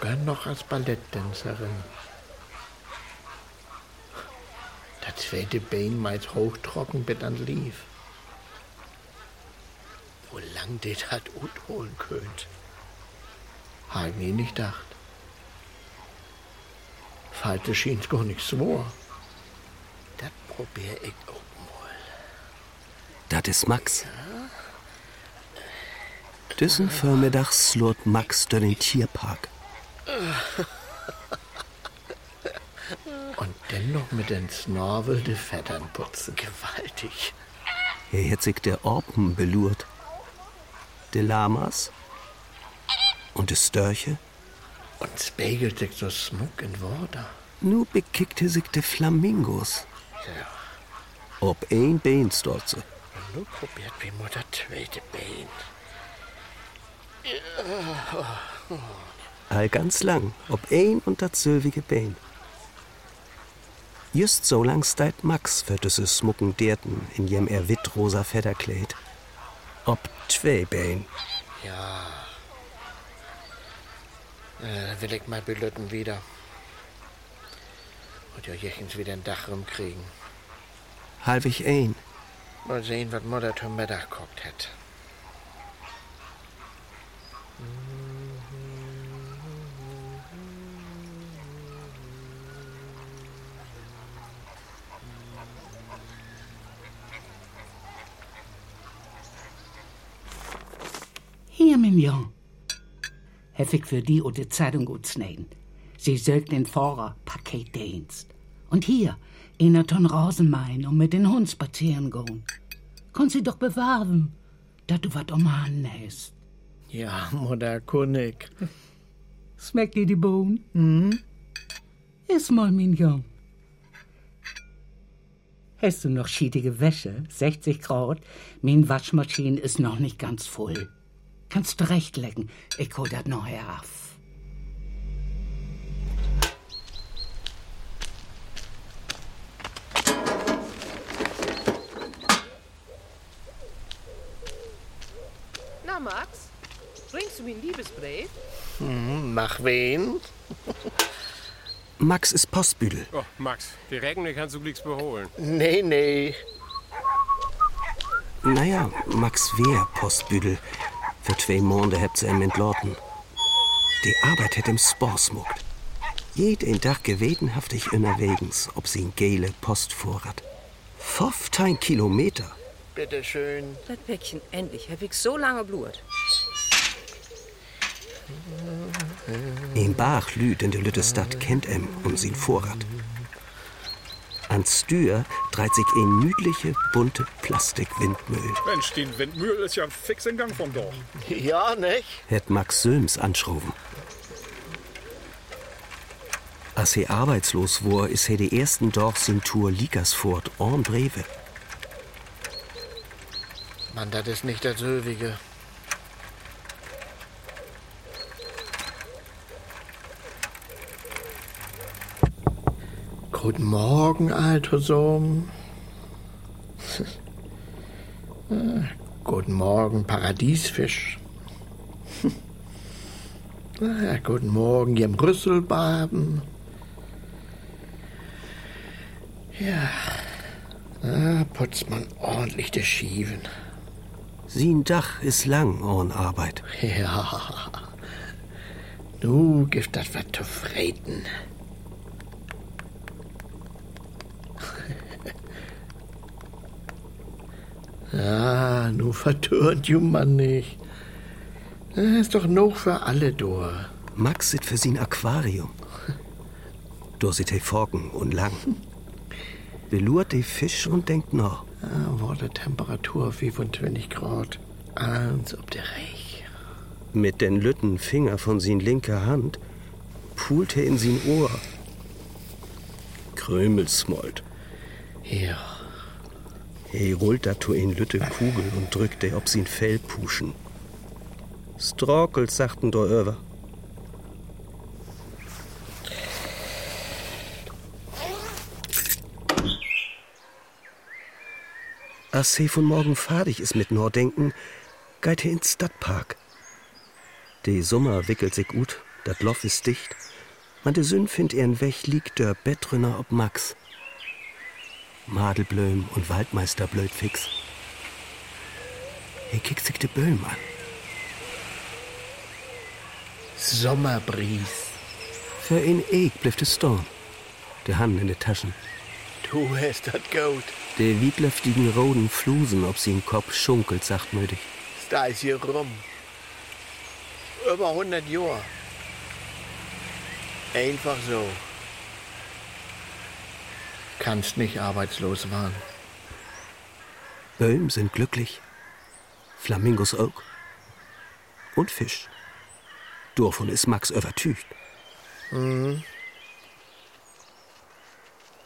sogar noch als Balletttänzerin. Das zweite Bein meist hochtrocken bis an lief. Wo lang das hat holen könnt. Hab ich nie nicht gedacht. Falte schien's gar nicht so. Das probier ich auch mal. Das ist Max. Diesen Vormittags slurt Max durch den Tierpark. Und dennoch mit den Snorvel die Fettern putzen. Gewaltig. Er hat sich der Orpen belurt. Die Lamas und die Störche. Und spiegelt sich so Smuck in Worte. Nu bekickte sich die Flamingos. Ja. Ob ein Bein stolze. Und nun probiert wie Mutter zweite Bein. All ganz lang, ob ein und das sylvige Bein. Just so lang steit Max für diese smucken Derten, in jem er wittrosa Federkleid. Ob zwei Bein. Ja. Äh, will ich mal belütten wieder. Und ja jechens wieder ein Dach rumkriegen. Halbig ein. Mal sehen, was Mutter zum Mittag kocht hat. Ik für die und die Zeitung gut sneden. Sie sögt den Fahrer Paketdienst. Und hier, in der Ton Rosenmain und mit den Hund spazieren gehen. Konnt sie doch bewahren, dass du wat um Hand hast. Ja, Mutter König. Schmeckt dir die Bohnen? Hm? Iss mal, Mignon. Hast du noch schiedige Wäsche? 60 Grad. Mein Waschmaschine ist noch nicht ganz voll. Kannst du recht lecken. Ich hol das noch herauf. Na, Max, bringst du mir einen Liebesbrief? Hm, mach wen? Max ist Postbüdel. Oh, Max, die Recken, die kannst du glicks beholen. Nee, nee. Naja, Max wär Postbüdel. Für zwei Monde habt sie ihm entlorten. Die Arbeit hätt ihm Sporsmuckt. Jeden Tag gewetenhaftig innerwegens, ob sie ein gele Postvorrat. 15 Kilometer. Bitteschön. Das Päckchen, endlich. Hab ich so lange blut. Ein Bach lüd in der Lüttestadt kennt em und sin Vorrat. An Stür dreht sich ein müdliche, bunte Plastikwindmüll. Mensch, den Windmühl ist ja fix in Gang vom Dorf. Ja, nicht? Hätt Max Sülms anschrauben. Als er arbeitslos war, ist er die ersten Dorf sin Tour Likersfurt en Breve. Mann, das ist nicht das Sölwige. Guten Morgen, alter Sohn. Guten Morgen, Paradiesfisch. Ah, Guten Morgen, jem Rüsselbaben. Ja, ah, putzt man ordentlich die Schieven. Sin Dach ist lang ohn Arbeit. Ja, nu gibt das was zu freten. Ja, nu vertört ju man nicht. Das ist doch noch für alle durch. Max sit für sin Aquarium. Dort sit he Forken und lang. Belurt de Fisch und denkt noch. Ah, wurde Temperatur 25 Grad. Eins ob der Reich. Mit den lütten Finger von sin linker Hand pult he in sin Ohr. Krümelsmold. Ja, He rollt dato in lütte Kugel und drückt de ob sin Fell puschen. Strokelt sagten do över. Als he von morgen fadig ist mit Nordenken, geht he ins Stadtpark. Die Sommer wickelt sich gut, Dat Loch ist dicht. Man de Sünn find ihren Weg liegt der Bettrünner ob Max. Madelblöm und Waldmeister blöd fix. Er kickt sich de Böhm an. Sommerbries. Für ihn Eeg blieft es storn. Der Hand in de Taschen. Du hast dat gut. De wiedlöftigen roten Flusen, ob sie im Kopf schunkelt, sachtmütig. Da ist hier rum. Über 100 Jahre. Einfach so. Kannst nicht arbeitslos waren. Böhm sind glücklich. Flamingos auch. Und Fisch. Davon ist Max übertücht. Mhm.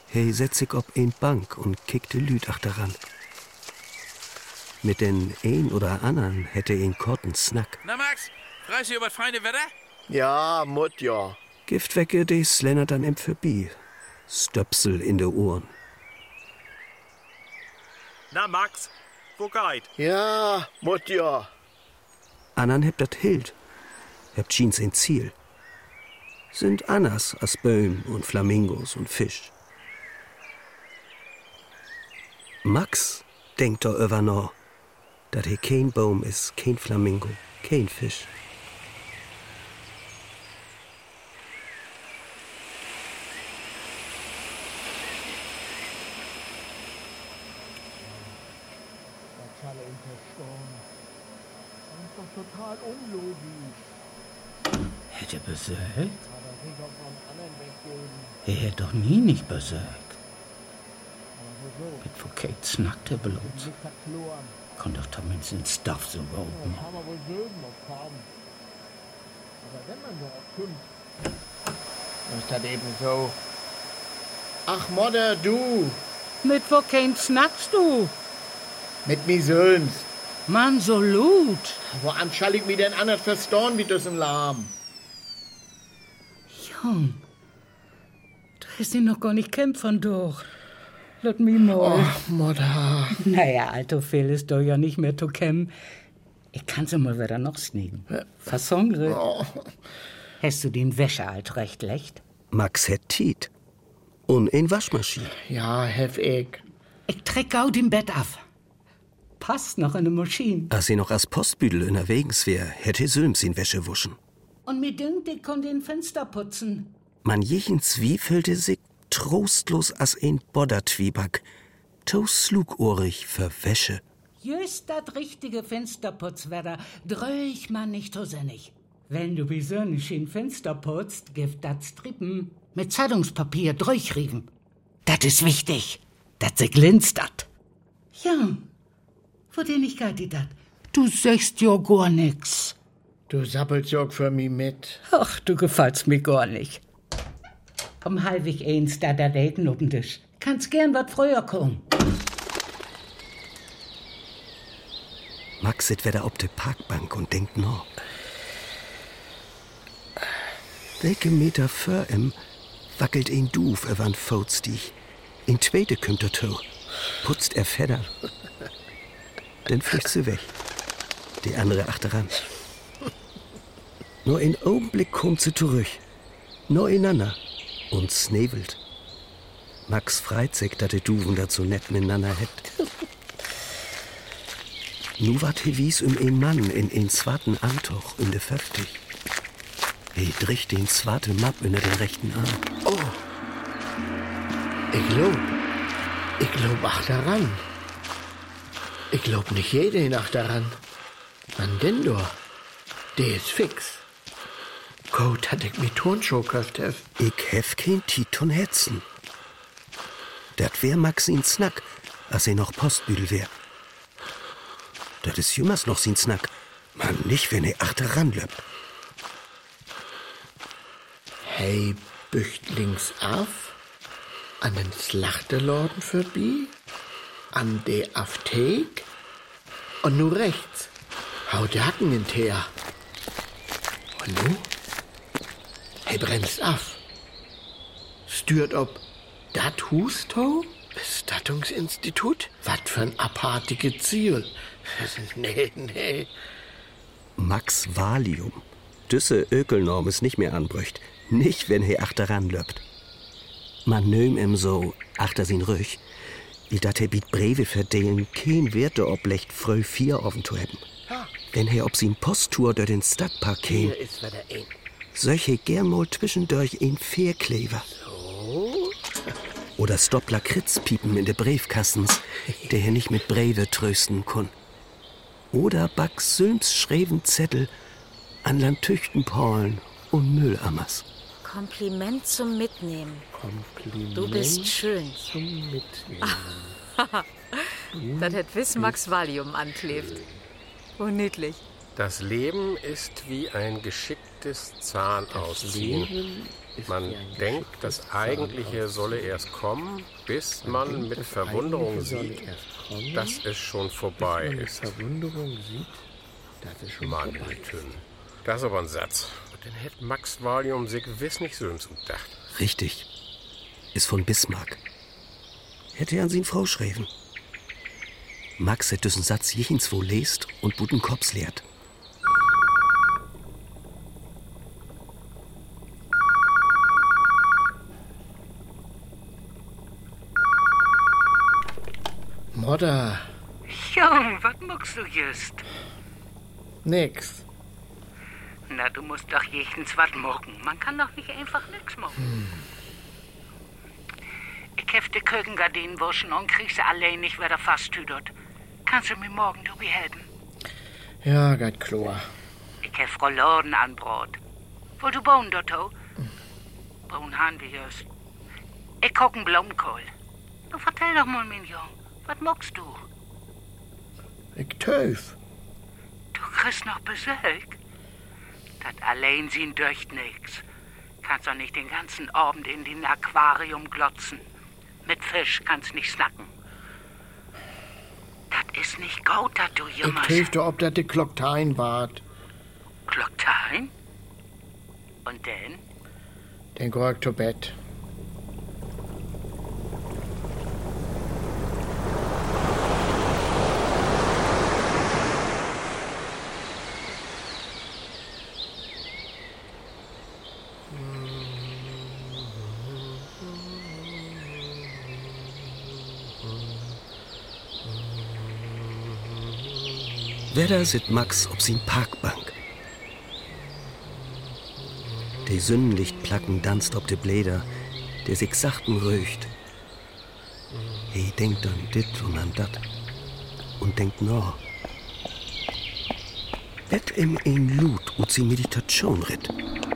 Hey setz sich ob ein Bank und kickte Lüd daran. Mit den ein oder anderen hätte ihn korten Snack. Na Max, du über das feine Wetter? Ja, Mut, ja. Giftwecke, die slennert dann im Verbi. Stöpsel in de Ohren. Na, Max, wo geht? Ja, Mut, ja. Annan hebt dat Hild. Hebt Jeans ein Ziel. Sind anders als Böhm und Flamingos und Fisch. Max denkt da über noch, dat he kein Baum ist, kein Flamingo, kein Fisch. Hätte besägt? Hätte doch nie nicht besägt. Mit wo Kate snackte bloß. Kann doch zumindest den Stuff so roten. Ist das eben so? Ach, Modder, du. Mit wo Kate snackst du? Mit mi Söhns. Mann, so lut. Woan schall ich mich denn anders verstorn wie das im Lahm? Jung, hast ihn noch gar nicht kämpfen durch. Lass mich mal. Ach, Modder. Naja, alter Phil ist doch ja nicht mehr zu kämmen. Ich kann sie mal wieder noch sneaken. Fassongre. Oh. Hast du den Wäsche alt recht lecht? Max het Tiet. Und ein Waschmaschine. Ja, hef ich. Ich treck gau den Bett ab. Passt noch in der Maschine. Als sie noch als Postbüdel unterwegs wär, hätte Sülms ihn Wäsche wuschen. Und mir dünkt, ich kann den Fenster putzen. Man jechen zwiefelte sich trostlos as ein Boddertwieback. To slugohrig für Wäsche. Just dat richtige Fensterputzwetter dröch man nicht so sinnig. Wenn du wie Sonnig in Fenster putzt, gibt dat Strippen mit Zeitungspapier durchriefen. Dat is wichtig, dat se glänzt dat. Ja, wo denn ich die dat? Du sagst ja gar nix. Du sappelst ja auch für mich mit. Ach, du gefällst mir gar nicht. Um halbig eins da der Daten oben Tisch. Kannst gern wat früher kommen. Max sit wieder auf der Parkbank und denkt noch. Welche Meter vor ihm wackelt ein Duf über ein Fotstieg. In zweite kommt er to. Putzt er Fedder. Dann fliegt sie weg. Die andere achteran. Nur in Augenblick kommt sie zurück. Nur ineinander. Und snevelt. Max freit sich, dass die Duven dazu nett miteinander hätt. Nu wat he wies um een Mann in een zwarten Antoch in de Föftig. He dricht den zwarte Mapp unter den rechten Arm. Ich glaub. Ich glaub ach daran. Ich glaub nicht jede Nacht daran. Denn doch. Der ist fix. Gut, hat ich mit Turnschuh gekauft. hef. Ich hef kein Titon Hetzen. Dat wär Max in Snack, als er noch Postbüdel wär. Dat is jümmers noch sin Snack. Man, nicht, wenn er achteran löppt. Hey, bücht links auf, an den Slachterladen vorbei, an der Apothek und nur rechts. Hau die Hacken in Teer. Und nu? Hey, bremst auf. Stört ob dat Husto? Bestattungsinstitut? Was für ein apartige Ziel. Nee, nee. Max Valium. Düsse Ökelnorm ist nicht mehr anbrücht. Nicht, wenn he achteran löppt. Man nöm ihm so achter sin Rüch, wie dat he biet Breve verdelen, kein Werte oblecht fröh vier offen zu haben. Wenn he ob sin Posttour durch den Stadtpark käm, Hier ist wieder ein. Solche gern mal zwischendurch in Feerklever. Oder Stoppler Kritzpiepen in de Briefkassens, der hier nicht mit Breve trösten kun. Oder Bax Sülms schreven Zettel an Landtüchten Paulen und Müllammers. Kompliment zum Mitnehmen. Kompliment Du bist schön. zum Mitnehmen. Das hätt wiss Max Valium anklebt. Oh, niedlich. Das Leben ist wie ein geschicktes Zahnausziehen. Man denkt, das Eigentliche solle erst kommen, bis man denkt, mit Verwunderung sieht, kommen, dass es schon vorbei man ist. Verwunderung sieht, dass es schon Mann, vorbei ist. Tünn. Das ist aber ein Satz. Den hätte Max Valium sich gewiss nicht so gedacht. Richtig. Ist von Bismarck. Hätte er an sin Frau schreven. Max hätt diesen Satz jechens wo lest und buten Kops lehrt. Mutter, Jung, was magst du just? nix. Na, du musst doch jechtens was morgen. Man kann doch nicht einfach nix machen. Ich hef die Küchengardinen waschen und krieg sie allein nicht wieder fasttüdert. Kannst du mir morgen Tobi helfen? Ja, geht klar. Ich hef Rolladen an Brot. Wo du bauen, Dotto? Bauen haben wir just. Ich kochen Blumenkohl. Du vertell doch mal, mein Jung. Was magst du? Ich töf. Du kriegst noch Besuch. Das allein sehen durch nix. Kannst doch nicht den ganzen Abend in den Aquarium glotzen. Mit Fisch kannst nicht snacken. Das ist nicht gut, dass du Ich jemals töf dir, ob das die Glocktein wart. Glocktein. Und denn? Den ich zu Bett. Wedder sit Max ob sin Parkbank. De Sonnenlichtplacken danst ob de Bläder, der sich sachten röcht. He denkt an dit und an dat und denkt no. Wett im ein Lut ut sin Meditation ritt.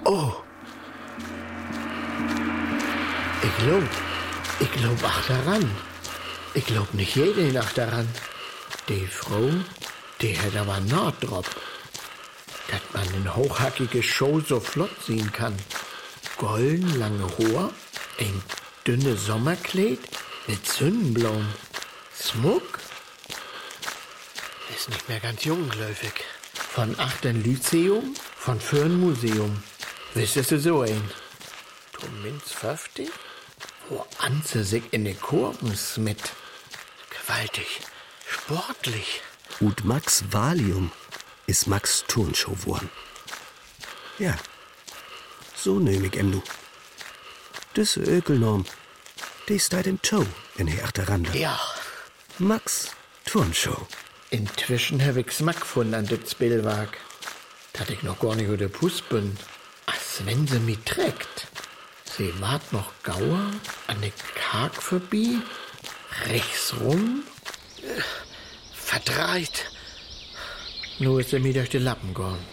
Oh. Ich glaub, ich glaub ach daran. Ich glaub nicht jede Nacht daran. Die Frau, hat aber Naht drauf. Dass man eine hochhackige Show so flott sehen kann. Golden lange Haar, ein dünne Sommerkleid mit Sonnenblumen. Smuck? Ist nicht mehr ganz jungläufig. Von achten Lyzeum, von Fürn Museum. Wissest du so ein? Du minst 50? Wo Anze sich in den Kurven mit. Gewaltig, sportlich. Und Max Valium ist Max Turnshow worden. Ja, so nehm ich em nu. Düsse Ökelnorm, die ist da im Show, wenn er achteran Ja, Max Turnshow. inzwischen hab ich Smack gefunden an das Billwag. Dat ich noch gar nicht über Puss bin. Als wenn sie mich trägt. Sie wart noch Gauer an der Karg vorbei, rechts rum, verdreht. Nur ist sie mir durch die Lappen gegangen.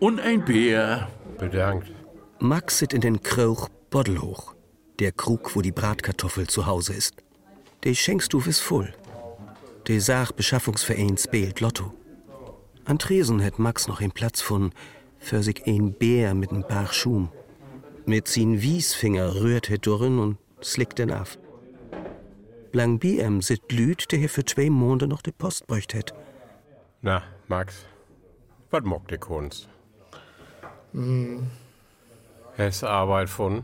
Und ein Bär. Bedankt. Max sit in den Krauch Boddelhoch, der Krug, wo die Bratkartoffel zu Hause ist. De Schenkstuf ist voll. De Sach Beschaffungsverein spielt Lotto. An Tresen hätt Max noch einen Platz von für sich ein Bär mit n Paar Schum. Mit sin Wiesfinger rührt er durren und slickt den af. Blang BM sit Lüd, der hier für zwei Monate noch die Post bräucht hätt. Na, Max, was mockt die Kunst? Hast du Arbeit von?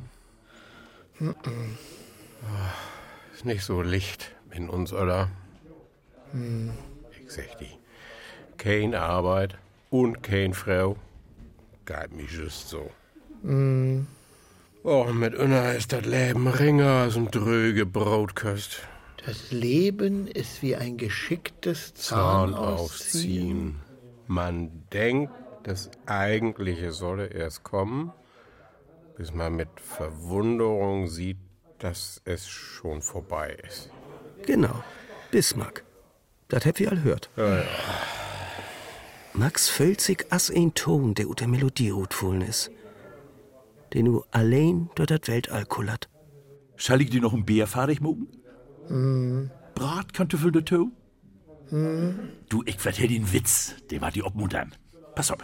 Ist nicht so Licht in uns, oder? Ich sag die, kein Arbeit und kein Frau. Geht mich just so. Oh, mit Unna ist das Leben ringer als ein dröge Brotköst. Das Leben ist wie ein geschicktes Zahn Zahnausziehen. aufziehen. Man denkt, das Eigentliche solle erst kommen, bis man mit Verwunderung sieht, dass es schon vorbei ist. Genau, Bismarck. Das habt ihr all hört. Max fühlt sich as ein Ton, der ut der Melodie rutfullen is. Den nu allein durch das Weltall kullert. Schall ich dir noch ein Bier fahrig mucken? Bratkartoffel dazu? Du, ich vertell den Witz, der war die obmuntern. Pass auf.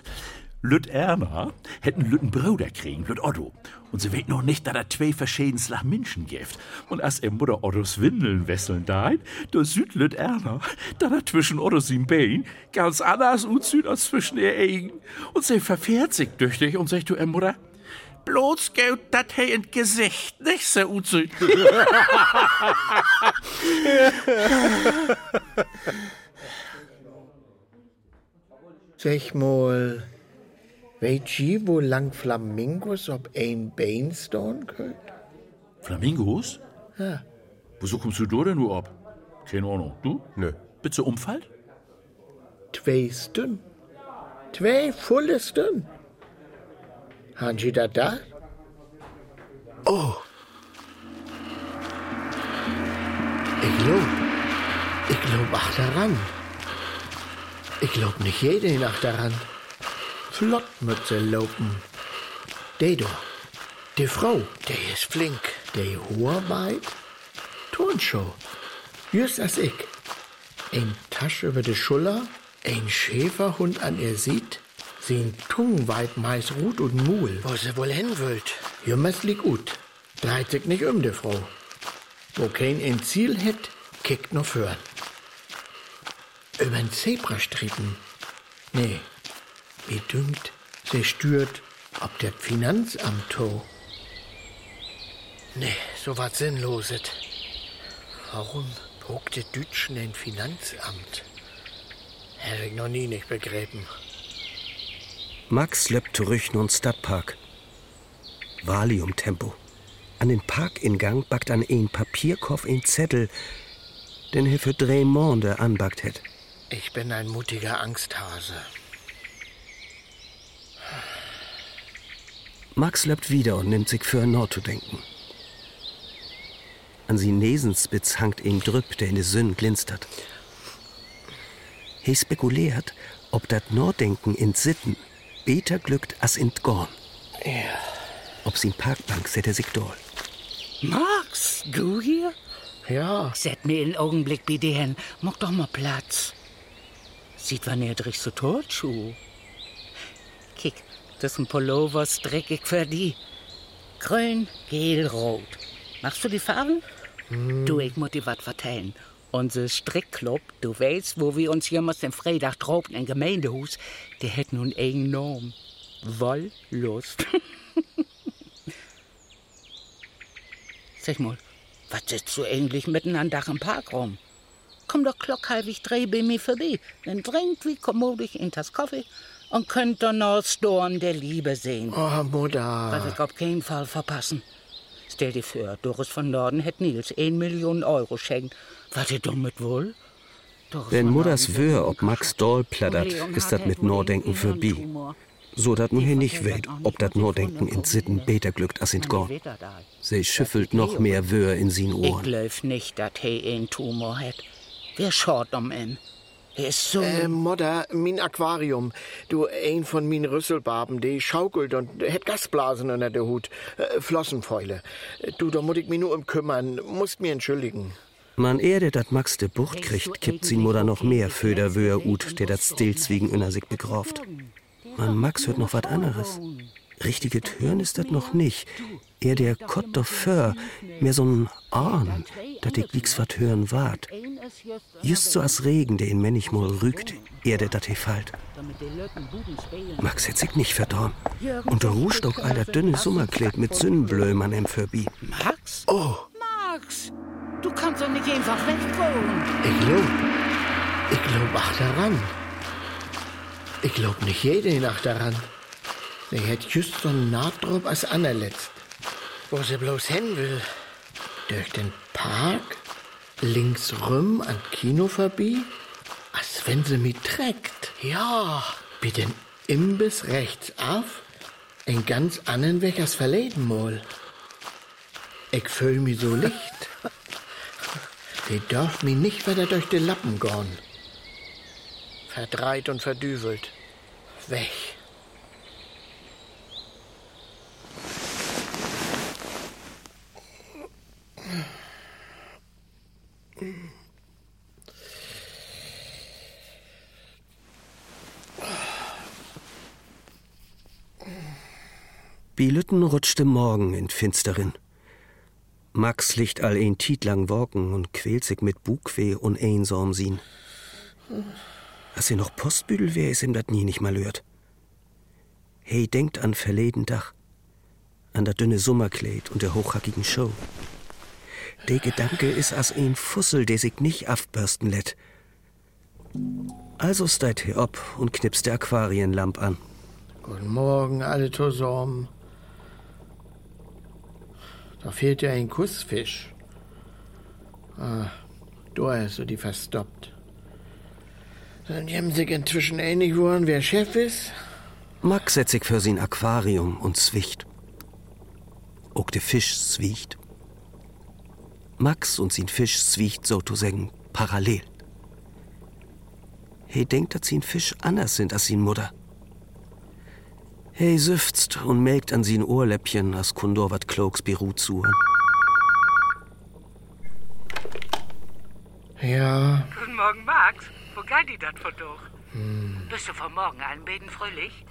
Lüt Erna hätten Lütten Bruder kriegen, Lüt Otto. Und sie weet noch nicht, dass er zwei verschiedene Slag Menschen gibt. Und als er Mutter Ottos Windeln wesseln deit, da süd Lüt Erna, dass er zwischen Ottos ihm Bein ganz anders und süd als zwischen ihr Egen. Und sie verfährt sich düchtig und sagt zu er Mutter, bloß geht dat he in Gesicht, nicht so unsüd. Sag mal, weet je wo lang Flamingos op ein Bein stehen können? Flamingos? Ja. Wieso kommst du da denn nur ab? Keine Ahnung. Du? Nö. Bitte umfallt? Zwei Stunden. Zwei volle Stunden. Haben Sie das da? Oh. Ich glaub, ich glaub auch daran. Ich glaub nicht jede Nacht daran. Flott mit sie laufen. Die Frau, die ist flink. Die Hoarbeit, Turnshow. Just als ich. Ein Tasch über die Schulter, ein Schäferhund an ihr sieht, sehen Tungenweit meist Rut und Mul. Wo sie wohl hin wollt. Jümmers liegt gut. Dreht sich nicht um, die Frau. Wo kein ein Ziel hätt, kickt noch für. Übern Zebrastriepen. Nee, wie dünkt, sie stört, ob der Finanzamt to. Nee, so was Sinnloses. Warum die Dütschen ein Finanzamt? Hab ich noch nie nicht begriffen. Max löppt zurück nun Stadtpark. Valium-Tempo. An den Parkingang backt an ein Papierkopf ein Zettel, den er für drei Monde anbackt hätt. Ich bin ein mutiger Angsthase. Max löppt wieder und nimmt sich für Nord zu denken. An sie Nesenspitz hangt ein Drüpp, der in de Sünn glinstert. He spekuliert, ob dat Norddenken in Sitten beter glückt as in Gorn. Ja. Ob sie in Parkbank set er sich dort. Max, du hier? Ja, Set mir einen Augenblick bei dir hin. Mach doch mal Platz. Sieht wann er dich so tot, Schuh. Kick, das ist ein Pullover, dreckig für die. Grün, gel, rot. Machst du die Farben? Du, ich muss dir was vertellen. Unser Strickclub, du weißt, wo wir uns jemals den Freitag tropen im Gemeindehus, der hat nun Namen. Wollust. Sag mal, was sitzt du eigentlich mitten an Dach im Park rum? Komm doch klockhalbig dreh bei mir vorbei. Dann trinkt wie kommodisch in das Kaffee und könnt dann noch Storn der Liebe sehen. oh Was Mutter. ich auf keinen Fall verpassen. Stell dir vor, Doris von Norden hätt Nils 1 Million Euro schenkt. Was ihr damit wohl? Doris Wenn Norden wör, ob Max Doll plattert, ist dat hätt mit den für bi. So dat nun hier nicht weht, ob dat Norddenken in Sitten beter glückt as in Gorn. Sie schüffelt noch mehr Wör in sin Ich Ohren. glaub nicht, dass er einen Tumor hat. Wer schaut um ihn? Ist so... Äh, Mutter, mein Aquarium. Du, ein von min Rüsselbarben, die schaukelt und hätt Gasblasen unter der Hut. Äh, Flossenfäule. Du, da muss ich mich nur um kümmern. Musst mir entschuldigen. Man erde dat Max de Bucht kriegt, gibt sin Mutter noch mehr Föderwör ut, der dat Stillzwiegen inner sich begraft. Man Max hört noch wat anderes. Richtige Türen ist dat noch nicht. Er der Kott doch für, mehr so'n Ahn, dat ich nix wat hören wart. Just so as Regen, der in Männichmol rügt, er der dat he fallt. Max hätt sich nicht verdorn. Und der Ruhstock all dat dünne Sommerkleid mit Sündenblöm an em. Max? Oh, Max! Du kannst doch nicht einfach wegwohnen. ich glaub, Ich glaub auch daran. Ich glaub nicht jede Nacht daran. Sie hätt just so einen Nahtdruck als anerletzt. Wo sie bloß hin will. Durch den Park, links rum an Kino vorbei, als wenn sie mich trägt. Ja, bei den Imbiss rechts auf, ein ganz anderen Weg als verleden mal. Ich fühl mich so licht. Die darf mich nicht weiter durch die Lappen gehen. Verdreit und verdüvelt. Weg. Bilütten rutschte Morgen in Finsterin. Max liegt all ein Tiet lang und quält sich mit Bugweh und einsam sien. Als sie noch Postbüdel wär, is ihm dat nie nicht mal hört. Hey denkt an verleden Dach, an der dünne Sommerkleid und der hochhackigen Show. Der Gedanke is as ein Fussel, der sich nicht aufbürsten lässt. Also steigt he ob und knipst der Aquarienlamp an. Guten Morgen, alle zusammen. Da fehlt ja ein Kussfisch. Ah, da ist so die verstoppt. Dann haben sich inzwischen einig geworden, wer Chef ist. Max setzt sich für sein Aquarium und zwicht. Auch der Fisch zwicht. Max und sein Fisch zwicht sozusagen parallel. He denkt, dass sein Fisch anders sind als sein Mutter. Hey süfzt und melkt an sin Ohrläppchen, as Kondor wat Kloks Beru zu. Ja, Guten Morgen, Max. Wo geht die dat von doch? Bist du von morgen an beten fröhlich?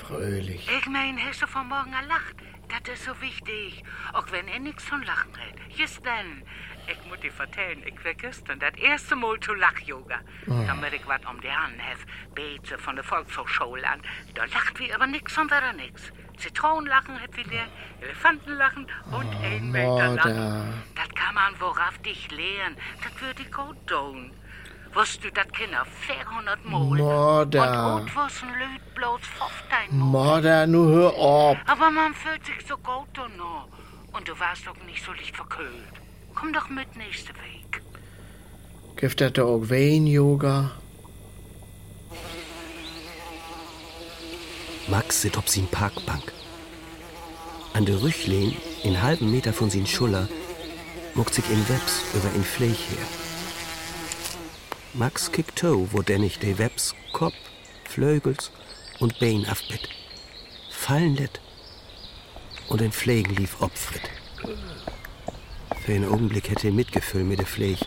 fröhlich. Ich mein, hast du von morgen an lacht? Das ist so wichtig. Auch wenn er nix von Lachen redet. Just dann. Ich muss dir vertellen, ich war gestern das erste Mal zu Lach-Yoga. Damit ich was um die Hand hef. Bete von der Volkshochschule an. Da lacht wie aber nix und wieder nix. Zitronenlachen hat wie der, Elefantenlachen und ein Meter lachen. Mutter. Das kann man worauf dich lehren. Das würde ich gut tun. Wusst du, das Kinder 400 Mal. Mutter. Und gut wissen Lüd bloß 15 Mal. Mutter, nu hör auf. Aber man fühlt sich so gut und noch. Und du warst doch nicht so leicht verkühlt. Komm doch mit nächste Weg. Gibt das da auch Wein-Yoga? Max sit op sin Parkbank. An der Rüchlehn, in halben Meter von sin Schuller, muckt sich in Webs über in Fleich her. Max kickt to, wo denn nicht de Webs Kopf, Flögels und Bein aufbit. Fallen lädt und in Pflegen lief Opfrit. Für einen Augenblick hätte er Mitgefühl mit der Pflege.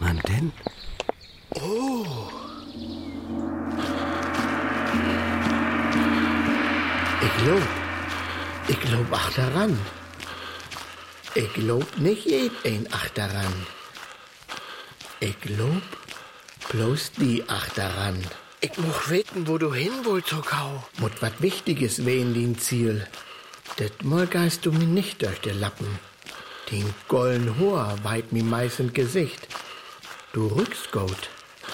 Man denn? Ich glaub. Ich glaub ach daran. Ich glaub nicht jeden ach daran. Ich glaub bloß die ach daran. Ich muss wissen, wo du hin willst, Kau. Mut wat Wichtiges wehen dein Ziel. Det mal geist du mir nicht durch die Lappen. Den golden Haar weit mi meistens Gesicht. Du rückst gut.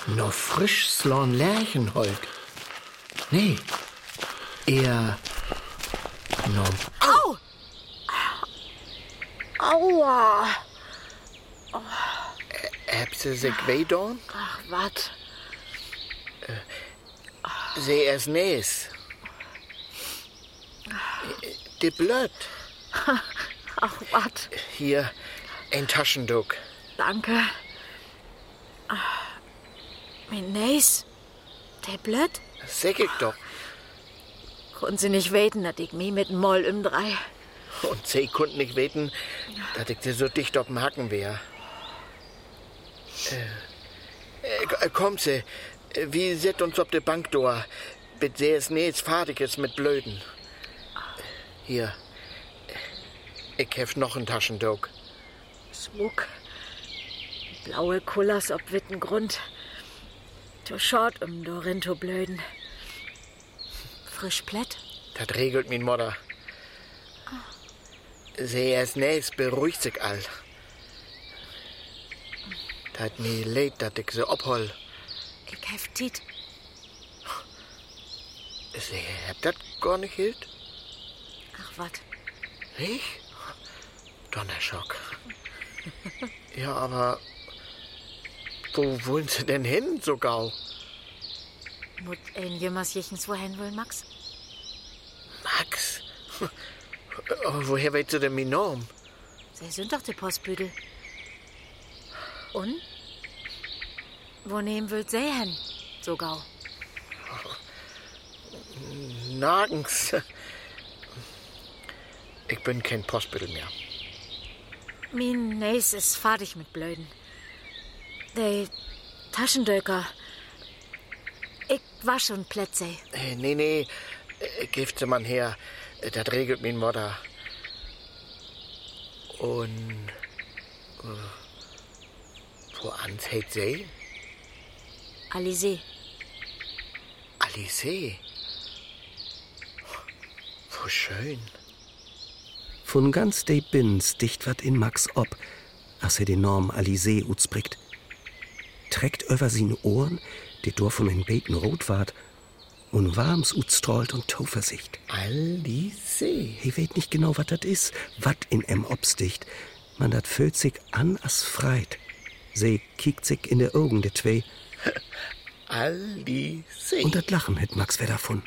Noch frisch slorn Lärchenholk. Nee, eher noch Aua! Hab weh dorn? Ach, wat? Sie es nes. Die blöd. Ach, wat? Hier, ein Taschentuch. Danke. Ah, Mein Neis? Der blöd? Sag ich doch. Konnten Sie nicht weten, dass ich mich mit dem Moll im Drei. Und sie konnten nicht weten, dass ich dir so dicht auf dem Hacken wär. Äh, äh, komm, sie. Wie set uns auf der Bank da? Bis sie es fertig ist mit Blöden. Hier. Ich hef noch ein Taschentuch. Smug. Blaue Kullers ob Wittengrund. Du schaut um Dorinto blöden. Frisch Plätt? Das regelt min Mutter. Sie es nes beruhigt sich all. Dat mi leid, dat ich sie abhol. Ich hef Tit. Sie habt das gar nicht hielt? Ach, wat? Nicht? Donnerschock. ja, aber wo wollen Sie denn hin, so gau? Mut ein jemals jichens wohin will, Max? Max? Aber woher weißt du denn mein Namen? Sie sind doch die Postbüdel. Und? Wo nehmen wollt sie hin, so gau? Nirgends. Ich bin kein Postbüttel mehr. Mein Näs ist fertig mit Blöden. Die Taschendöcker. Ich war schon Plätze. Äh, Nee, nee, äh, sie man her. Das regelt mein Mutter. Und. Äh, wo hält sie? Alizé. Alice. Wo schön. Von ganz de Bins dicht wat in Max ob, als er den Norm Alizé utspricht. Trägt über sin Ohren, die Dorf um in Beten rot ward, und warms utstrahlt und Tauversicht. Alice. Ich weet nicht genau, wat dat is, wat in em obsticht. Man dat fühlt sich an as freit. Sie kiekt sich in de Augen de zwei, Alice. und dat Lachen hätt Max wer davon.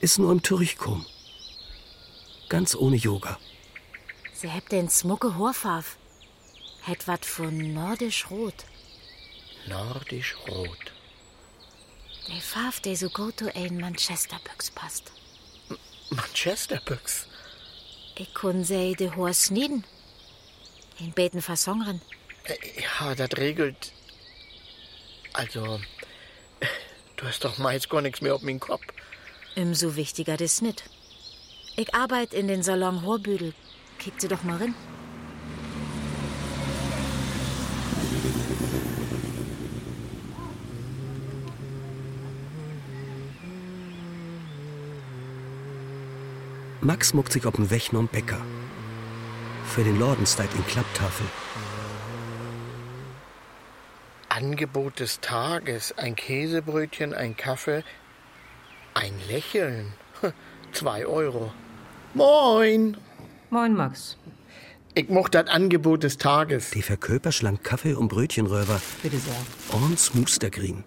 Is nur im Turchkom. Ganz ohne Yoga. Sie habt den smucke Horfarf. Hätt wat von nordisch rot. Nordisch rot. Der Farf, der so gut zu ein Manchesterbüchs passt. Manchesterbüchs. Ich kun sie de Hor sniden. In beten versongren. Äh, Ja, das regelt. Also. Du hast doch meist gar nichts mehr auf meinen Kopf. Umso wichtiger das nit. Ich arbeit in den Salon Horbüdel. Kickt sie doch mal rein. Max muckt sich ob'n Weg nom Bäcker. Für den Lordensteit in Klapptafel. Angebot des Tages: ein Käsebrötchen, ein Kaffee, ein Lächeln. Zwei Euro. Moin! Moin, Max. Ich mocht das Angebot des Tages. Die Verköper schlang Kaffee und Brötchenröver. Bitte sehr. Orns Mustergreen.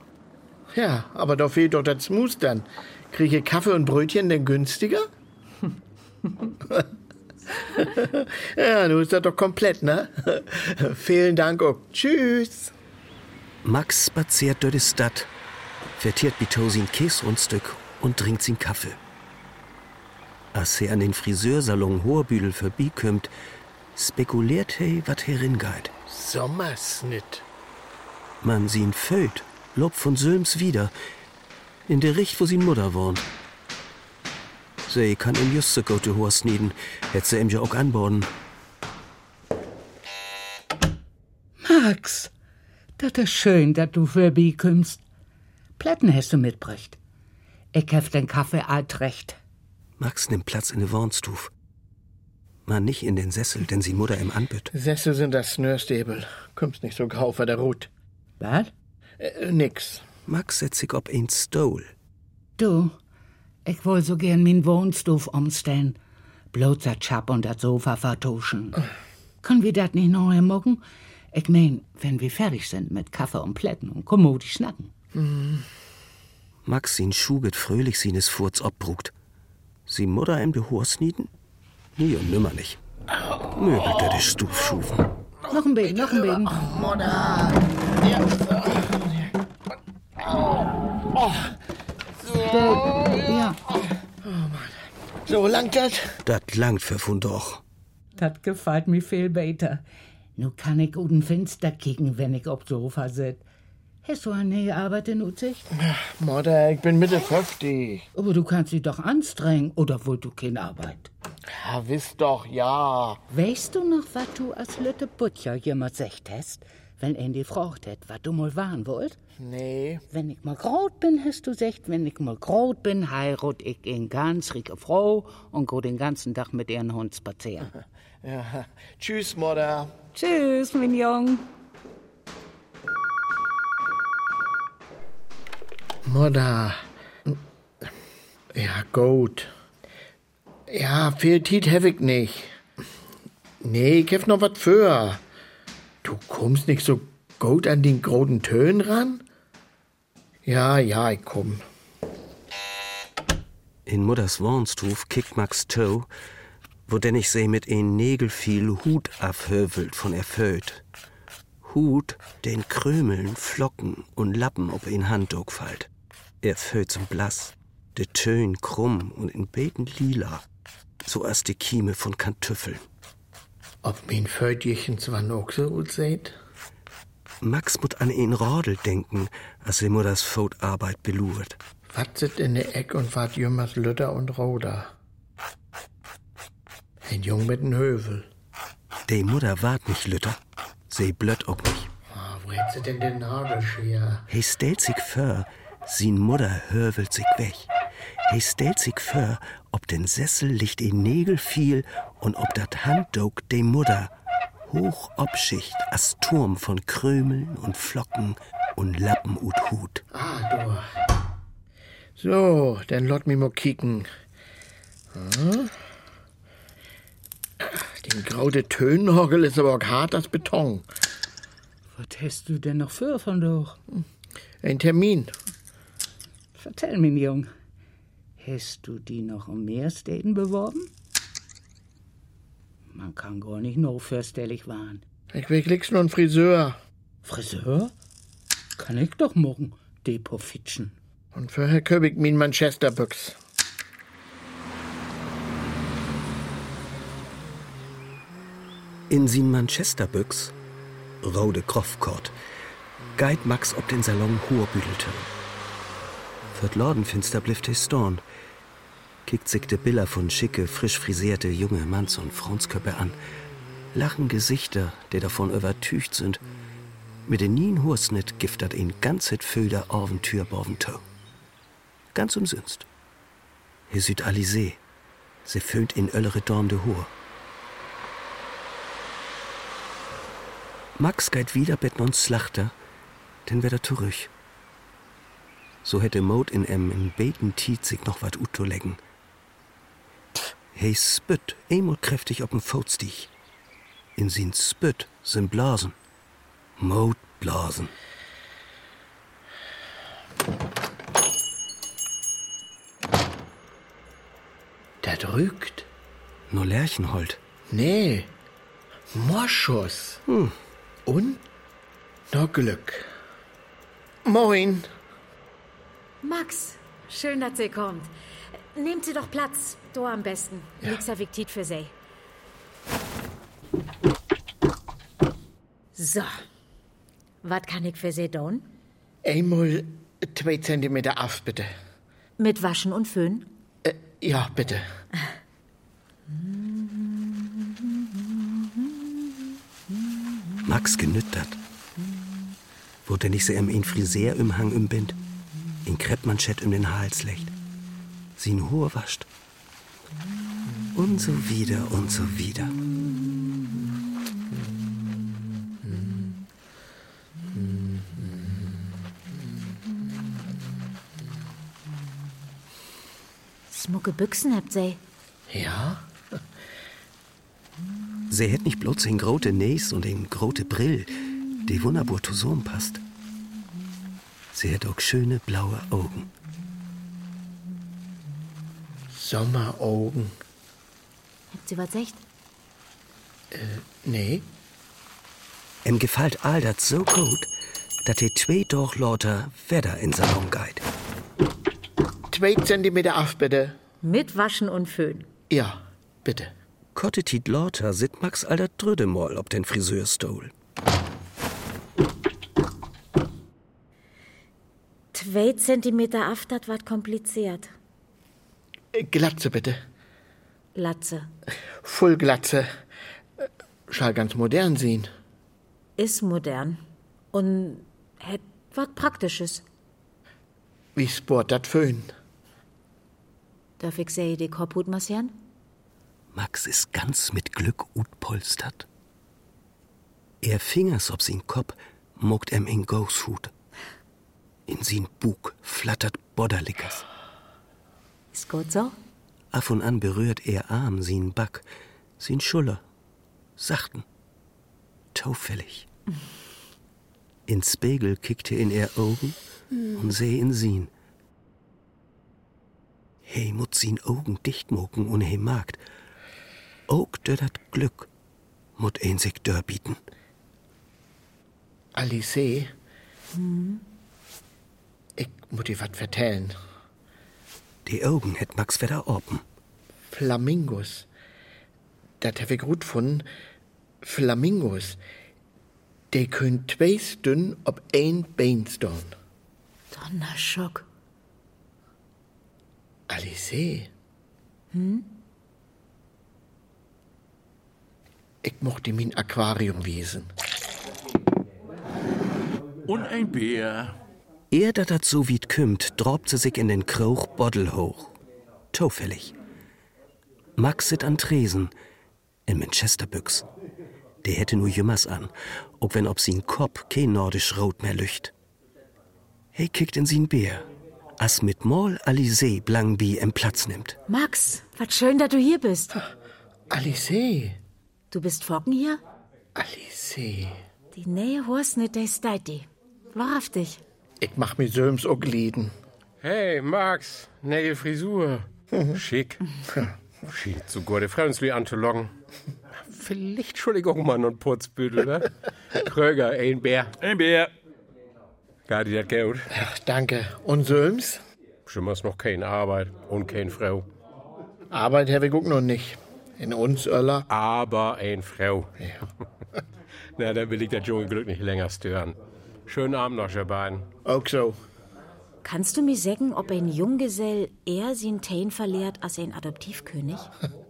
Ja, aber da fehlt doch das Smooth dann. Kriege ich Kaffee und Brötchen denn günstiger? ja, du ist das doch komplett, ne? Vielen Dank auch. Tschüss. Max spaziert durch die Stadt, vertiert Bitosin Käsrundstück und trinkt sin Kaffee. Als er an den Friseursalon Hoherbüdel vorbeikommt, spekuliert he, wat heringeit. Sommersnitt. Man sie'n föt, Lob von Sülms wieder, in der Richt, wo sin Mutter wohnt. Sie kann ihm just so gute Horst nieden, hätt sie ihm ja auch anborden. Max, das ist schön, dass du vorbeikommst. Platten hast du mitbracht. Ich hab den Kaffee alt recht. Max nimmt Platz in der Wohnstuf. Man nicht in den Sessel, denn sie Mutter im Anbütt. Sessel sind das Snörstäbel. Kommst nicht so grau vor der Rut. Was? Äh, nix. Max setzt sich ob ein Stol. Du, ich woll so gern min Wohnstuf umstellen. Bloß das Schab und das Sofa vertuschen. Können wir dat nicht noch morgen? Ich mein, wenn wir fertig sind mit Kaffee und Plätten und Kommodi schnacken. Max sin Schuget fröhlich sines Furz obbrugt. Sie Mutter im de Horst nieden? Nie und nimmer nicht. Möbelt er Stuf schufen. Noch ein Beben, noch ein Beben. Ja, So langt das? Dat langt für von doch. das gefällt mir viel besser. Nu kann ich guten Fenster kicken, wenn ich ob Sofa sit. Hast du eine Arbeit in Utsicht? Mutter, ich bin Mitte 50. Aber du kannst dich doch anstrengen, oder wollt du keine Arbeit? Ja, wisst doch, ja. Weißt du noch, was du als Lütte Butcher jemand secht hast, wenn die fragt hat, was du mal waren wollt? Nee. Wenn ich mal grot bin, hast du secht, wenn ich mal grot bin, heirat ich in ganz rike Frau und go den ganzen Tag mit ihren Hund spazieren. Ja. Tschüss, Mutter. Tschüss, mein Jung. Mutter. Ja, gut. Ja, viel Tiet hab ich nicht. Nee, ich hab noch wat für. Du kommst nicht so gut an den großen Tönen ran? Ja, ja, ich komm. In Mutters Wohnstuf kickt Max Toe, wo denn ich seh mit een Nägel viel Hut abhövelt von erfüllt. Hut, den Krümeln, Flocken und Lappen ob in Handdog fallt. Er füllt zum Blass, de Tön krumm und in Beten lila, so as die Kieme von Kantüffeln. Ob mein Fötchen zwar noch so gut seht? Max mut an een Rodel denken, als er Mutters Fotarbeit beluert. Wat sit in der Eck und wat jümmers Lütter und Roder? Ein Jung mit n Hövel. De Mutter wart nicht Lütter, sie blöd auch nicht. Ah, wo hätt sie denn den Nadelschere? He stellt sich vor, sin Mutter hörwelt sich weg. He stellt sich vor, ob den Sessel licht in Nägel fiel und ob dat Handdog de Mutter hoch obschicht as Turm von Krümeln und Flocken und Lappen ut Hut. Ah, du. So, dann lot mi mo kicken. Hm? Den graute Tönenhorgel ist aber auch hart als Beton. Was hast du denn noch für von doch? Ein Termin. Vertell mir, Jung. Hast du die noch um mehr Städten beworben? Man kann gar nicht noch fürstellig waren. Ich will klickst nur einen Friseur. Friseur? Kann ich doch morgen, Depot fitschen. Und für Herr Köbig min Manchesterbüchs. In sin Manchesterbüchs, rode Kroftkort, geit Max ob den Salon hurbüdelte. Für Lordenfinster blifft he Storn, kickt sich de Biller von schicke, frisch frisierte junge Manns- und Frauensköppe an, lachen Gesichter, die davon übertücht sind. Mit den nien Hursnit giftert ihn ganzet Föder Orventür Borventö. Ganz umsünst. He süd Alizé, se föhnt in öllere Dorn de Hur. Max geit wieder bet non Slachter, denn wär er zurück. So hätte Maud in em in beten Tiet sich noch wat uto leggen. Hey spütt, emol kräftig ob'n Fotstich. In sin Spütt sind Blasen. Maud Blasen. Der drückt. Nur Lerchenhold. Nee. Moschus. Hm. Und? Noch Glück. Moin. Max, schön, dass Sie kommt. Nehmt Sie doch Platz, da am besten. Ja. Viktit für Sie. So. Was kann ich für Sie tun? Einmal zwei Zentimeter auf, bitte. Mit Waschen und Föhn? Äh, ja, bitte. Max genüttert. Wo denn nicht se em in Friseur im Hang im Bind, in Kreppmanschett um den Hals legt, sie in Hohe wascht. Und so wieder und so wieder. Smucke Büchsen habt Sie. Ja? Sie hätt nicht bloß den grote Näs und den grote Brill, die wunderbar zusammen passt. Sie hätt auch schöne blaue Augen. Sommeraugen. Habt Sie was echt? Äh, nee. Em gefällt all dat so gut, dat he zwei doch lauter Wetter in Salon geit. Zwei Zentimeter auf, bitte. Mit Waschen und Föhn. Ja, bitte. Kottetit lauter sit Max all dat Drödemol ob den Friseurstol. Zwei Zentimeter auf, das wird kompliziert. Äh, Glatze, bitte. Latze. Voll Glatze. Äh, Schall ganz modern sehen. Ist modern. Und hätt was Praktisches. Wie Sport dat Föhn. Darf ich sehen, die Korphut massieren? Max ist ganz mit Glück utpolstert. Er fingers ob sin Kopf, mogt em in Goshut. In sin Bug flattert Bodderlickers. Ist gut so? Af und an berührt er Arm sin Back, sin Schuller. Sachten. Taufällig. In Spiegel kickte in er Augen und seh in sin. He mut sin Augen dicht moken und he magt. Ook dödert Glück, mut ein sich dör bieten. Alice, ich muss dir was vertellen. Die Augen hätt Max wieder open. Flamingos. Das hab ich gut gefunden. Flamingos. Die können zwei Stunden ob ein Bein stehen. Donnerschock. Alice. Ich mochte mein Aquarium wiesen. Und ein Bär. Er, dat dat so wie't kümmt, drobt sie sich in den Krauch Boddel hoch. Taufällig. Max sit an Tresen, in Manchesterbüchs. Der hätte nur Jümmers an, ob wenn ob sin Kopf kein nordisch Rot mehr lücht. He kickt in sin Bär, as mit Maul Alizé Blangbi em Platz nimmt. Max, was schön, dass du hier bist. Alice. Du bist Focken hier? Alice. Die Nähe Horst nicht der Steiti. Wahrhaftig. Ich mach mir Söms auch Glieden. Hey, Max, neue Frisur. Schick. Schien zu gute Frauensli anzulocken. Vielleicht, Entschuldigung, Mann und Putzbüdel, ne? Kröger, ein Bär. Ein Bär. Gar die das Geld. Ach, danke. Und Söms? Schon noch keine Arbeit und keine Frau. Arbeit habe ich auch noch nicht. In uns, Öller. Aber ein Frau. Na, dann will ich das junge Glück nicht länger stören. Schönen Abend noch, ihr beiden. Auch so. Kannst du mir sagen, ob ein Junggesell eher sin Tain verlehrt als ein Adoptivkönig?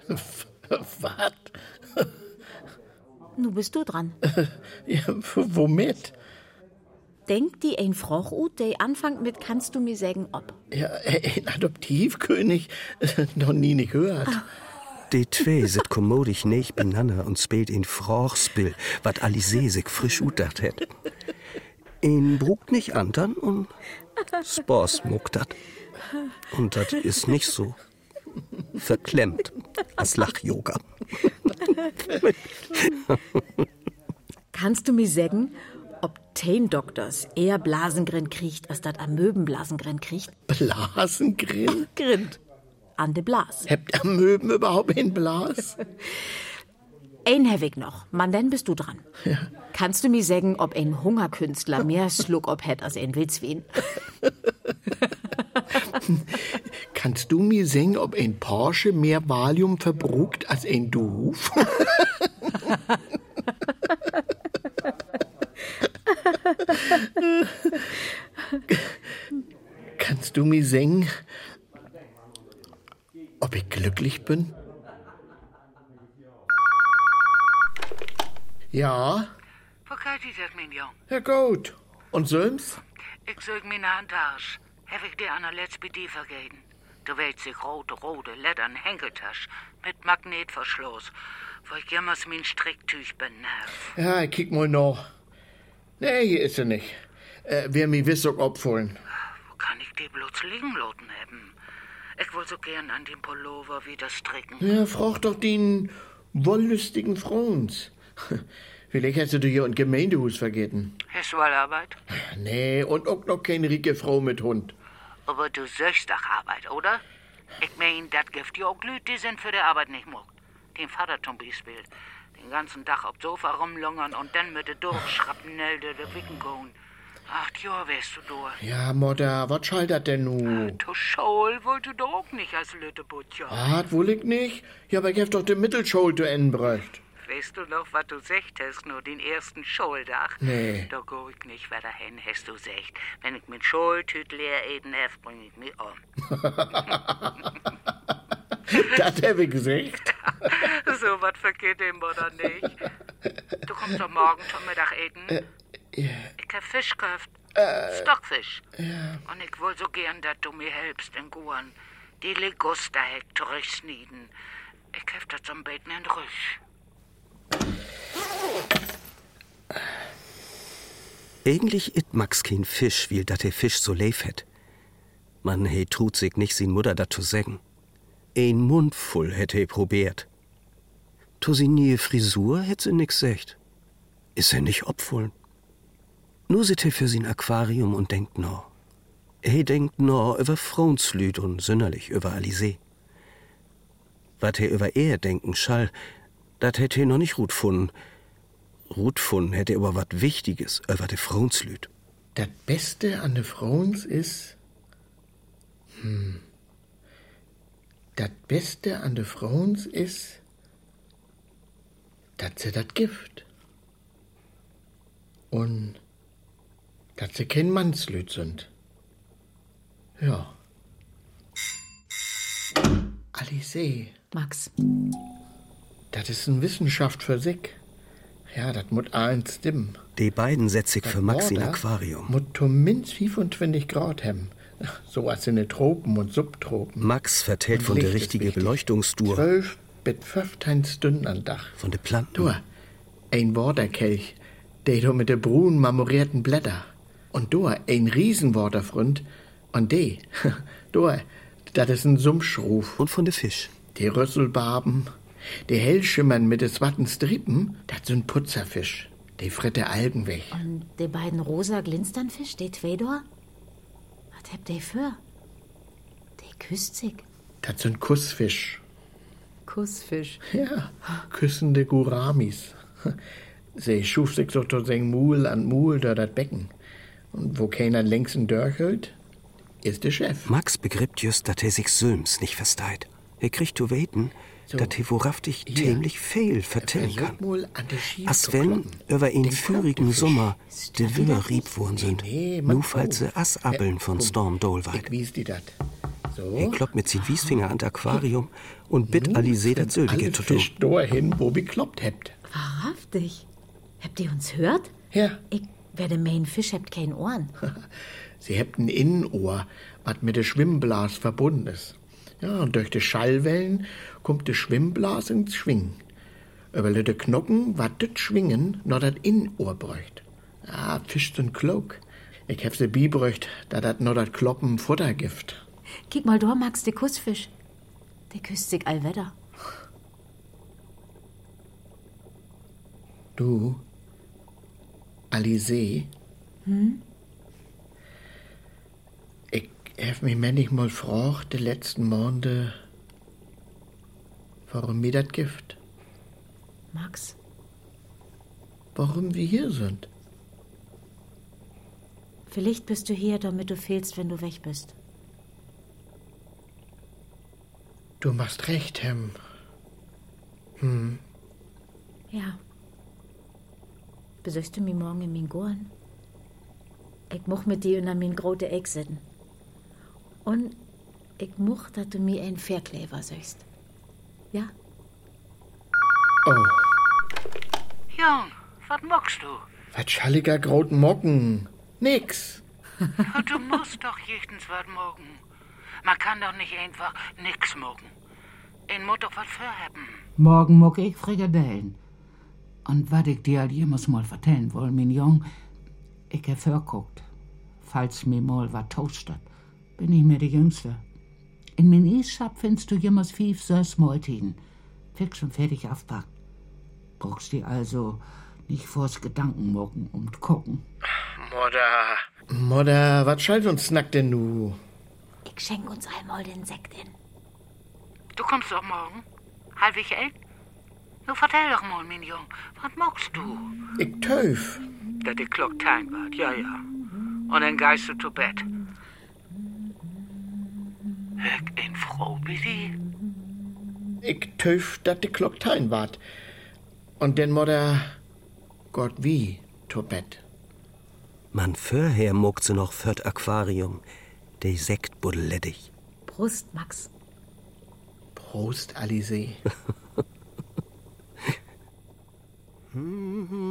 Was? Nu bist du dran. Ja, womit? Denk die ein Froch ut, der anfangt mit kannst du mir sagen, ob. Ja, ein Adoptivkönig? noch nie nicht gehört. Die zwei sit kommodig nicht beieinander und spielt in Frochspiel, wat Alizé sich frisch utdacht hätt. Ihn brugt nicht andern und Spors muckt dat. Und dat is nicht so verklemmt als Lach-Yoga. Kannst du mir sagen, ob Tain Doktors eher Blasengrin kriegt, als dat Amöbenblasengrin kriegt? Blasengrin? Grind. An de Blas. Habt ihr Möben überhaupt ein Blas? Ein ich noch. Mann, dann bist du dran. Kannst du mir sagen, ob ein Hungerkünstler mehr Schluck ob hat als ein Wildswien? Kannst du mir sagen, ob ein Porsche mehr Valium verbrucht als ein Doof? Kannst du mir sagen, glücklich bin? Ja, das, mein Jung? ja gut. Und Söms? Ich such meine Handtasche. Hab ich dir an der letzten die vergeben? Du weißt sich rote, rote, lettern Henkeltasche mit Magnetverschluss, wo ich jemals mein Stricktüch benerv. Ja, ich kick mal noch. Nee, hier ist er nicht. Äh, wer mir Wissok abholen. Wo kann ich die bloß liegen lassen haben? Ich will so gern an dem Pullover wieder stricken. Ja, frag doch den wollüstigen Frons. Vielleicht hast du dir und Gemeindehus vergessen. Hast du Arbeit? Nee, und auch noch keine rike Frau mit Hund. Aber du söchst doch Arbeit, oder? Ich mein, das gibt ja auch Leute, die sind für die Arbeit nicht mocht. Den Vater zum Beispiel. Den ganzen Tag auf Sofa rumlungern und dann mit der Durchschrappnell der Wicken gehen. Acht Jahre wärst du durch. Ja, Mutter, was schallt das denn nu? Du Scholl wollte doch auch nicht als Lüttebutcher. Was, wohl ich nicht? Ja, aber ich hab doch den Mittelschuld zu Ende bräucht. Weißt du noch, was du secht hast, nur den ersten Scholdach? Nee. Da geh ich nicht weiter hin, hast du secht. Wenn ich mit Scholdtüt leer eden hef, bring ich mich um. das hab ich gesagt. so was vergeht dem oder nicht. Du kommst doch morgen zum Mittageten. Ich hab Fisch gekauft. Stockfisch. Und ich will so gern, dass du mir helfst in Guan. Die Legusta heck durchsnieden. Ich hab das zum Beten in Rüsch. 啊 Äh, Eigentlich it Max kein Fisch, wie dat der Fisch so leif het. Man he trut sich nicht sin Mutter dat zu sägen. Ein Mund voll hätt he probiert. To sie nie Frisur hätt sie nix secht. Is er nicht opfullen. Nur sit he für Aquarium und denkt no. He denkt no über Frauenslüd und sünderlich über Alizé. Wat he über er denken schall, dat hätt he noch nicht gut funden. Ruth von hätte aber was Wichtiges über de Frauenslüd. Das Beste an de Frauens ist. Hm. Das Beste an de Frauens ist, dass sie das Gift. Und dass sie kein Mannslüd sind. Ja. Alice. Max. Das ist eine Wissenschaft für sich. Ja, das muss eins stimmen. Die beiden setz ich für Max in Aquarium. Muss zumindest 25 Grad haben. So als in den Tropen und Subtropen. Max vertellt von der richtigen Beleuchtungsdur. 12 bis 15 Stunden am Tag. Von der Planten. Du, ein Waterkelch, der du mit de brun marmorierten Blätter. Und du, ein Riesenwaterfront. Und de, du, das ist ein Sumpfschruf. Und von de Fisch. Die Rüsselbarben, die hellschimmern mit des Watten Strippen, das sind Putzerfisch. Die fritte Algen weg. Und die beiden rosa Glinsternfisch, die Tweedor? Was habt ihr für? Die küsst sich. Das sind Kussfisch. Kussfisch? Ja, küssende Guramis. Sie schuf sich so zu Muhl an Muhl da das Becken. Und wo keiner längsten durchhält, ist der Chef. Max begrippt just, dass er sich Söms nicht versteit. Er kriegt zu weten, so. dass er wohrhaftig ziemlich viel vertellen kann. Als wenn über einen führigen Sommer de Wille rieb worden sind, nee, nur falls sie Assappeln von Storm Dolweit. Ich die dat. So. Er kloppt mit sin Wiesfinger an das Aquarium und bitt Alice das Söldige zu tun. Hin, wo bekloppt hebt. Wahrhaftig. Habt ihr uns hört? Ja. Ich werde mein Fisch habt kein Ohren. Sie habt ein Innenohr, was mit der Schwimmblas verbunden ist. Ja, und durch die Schallwellen kommt der Schwimmblas ins Schwingen. Über de Knochen wat das Schwingen noch das Innenohr bräucht. Ja, Fisch sind klug. Ich hab sie bibräucht, da dat noch das Kloppen Futter gift. Kick mal, du magst de Kussfisch. Der küsst sich allwetter. Du, Alice? Hm? Ich hab mich manchmal gefragt, die letzten Monate, warum mir das Gift. Max? Warum wir hier sind. Vielleicht bist du hier, damit du fehlst, wenn du weg bist. Du machst recht, Hem. Hm. Ja. Besuchst du mich morgen in min Gorn? Ich much mit dir in min grote Eck sitzen. Und ich much, dass du mir ein Verklever söchst. Ja? Oh, Jung, was magst du? was schalliger groten Mocken. Nix. Du musst doch jechtens was mogen. Man kann doch nicht einfach nix mogen. Ein muss doch was vorhaben. Morgen muck ich Frikadellen. Und was ich dir all jemals mal vertellen woll, mein Jung, ich hab verguckt. Falls mir mal was toastet, bin ich mir die Jüngste. In mein Eisschab findest du jemals fünf Sös Maltiden. Fix und fertig aufpackt. Brauchst die also nicht vors Gedanken mucken und gucken. Modder. Modder, was schallt uns snackt denn nu? Ich schenk uns einmal den Sekt in. Du kommst doch morgen? Halbwegs elf? Nun vertell doch mal, mein Jung, was magst du? Ich töf. Dat die Glock time wird, ja, ja. Und dann geist du zu Bett. Hör ein Frau die? Ich töf, dat die Glock tein wart. Und den Modder, Gott wie, to Bett. Man vorher mogt sie noch fürt Aquarium, de Sekt buddelettig. Brust, Max. Prost, Alice. Mm-hmm.